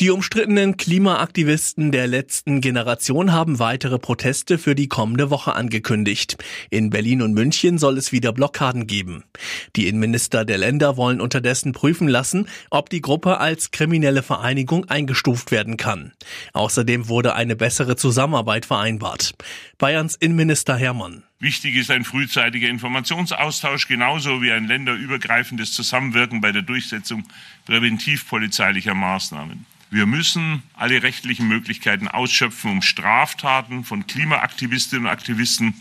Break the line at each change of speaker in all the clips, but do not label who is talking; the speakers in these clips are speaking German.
Die umstrittenen Klimaaktivisten der letzten Generation haben weitere Proteste für die kommende Woche angekündigt. In Berlin und München soll es wieder Blockaden geben. Die Innenminister der Länder wollen unterdessen prüfen lassen, ob die Gruppe als kriminelle Vereinigung eingestuft werden kann. Außerdem wurde eine bessere Zusammenarbeit vereinbart. Bayerns Innenminister Hermann.
Wichtig ist ein frühzeitiger Informationsaustausch genauso wie ein länderübergreifendes Zusammenwirken bei der Durchsetzung präventivpolizeilicher Maßnahmen. Wir müssen alle rechtlichen Möglichkeiten ausschöpfen, um Straftaten von Klimaaktivistinnen und Aktivisten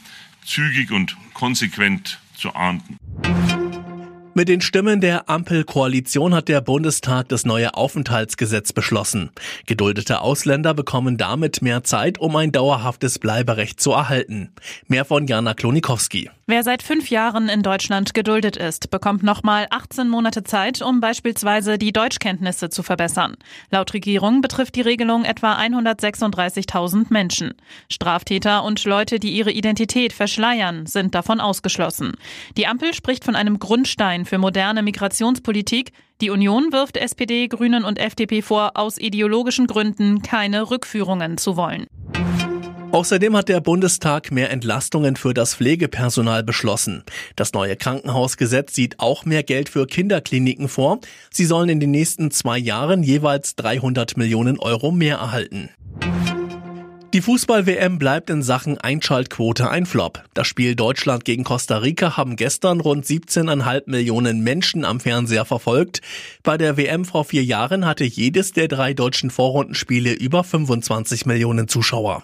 zügig und konsequent zu ahnden.
Mit den Stimmen der Ampelkoalition hat der Bundestag das neue Aufenthaltsgesetz beschlossen. Geduldete Ausländer bekommen damit mehr Zeit, um ein dauerhaftes Bleiberecht zu erhalten. Mehr von Jana Klonikowski.
Wer seit fünf Jahren in Deutschland geduldet ist, bekommt nochmal 18 Monate Zeit, um beispielsweise die Deutschkenntnisse zu verbessern. Laut Regierung betrifft die Regelung etwa 136.000 Menschen. Straftäter und Leute, die ihre Identität verschleiern, sind davon ausgeschlossen. Die Ampel spricht von einem Grundstein für moderne Migrationspolitik. Die Union wirft SPD, Grünen und FDP vor, aus ideologischen Gründen keine Rückführungen zu wollen.
Außerdem hat der Bundestag mehr Entlastungen für das Pflegepersonal beschlossen. Das neue Krankenhausgesetz sieht auch mehr Geld für Kinderkliniken vor. Sie sollen in den nächsten zwei Jahren jeweils 300 Millionen Euro mehr erhalten. Die Fußball-WM bleibt in Sachen Einschaltquote ein Flop. Das Spiel Deutschland gegen Costa Rica haben gestern rund 17,5 Millionen Menschen am Fernseher verfolgt. Bei der WM vor vier Jahren hatte jedes der drei deutschen Vorrundenspiele über 25 Millionen Zuschauer.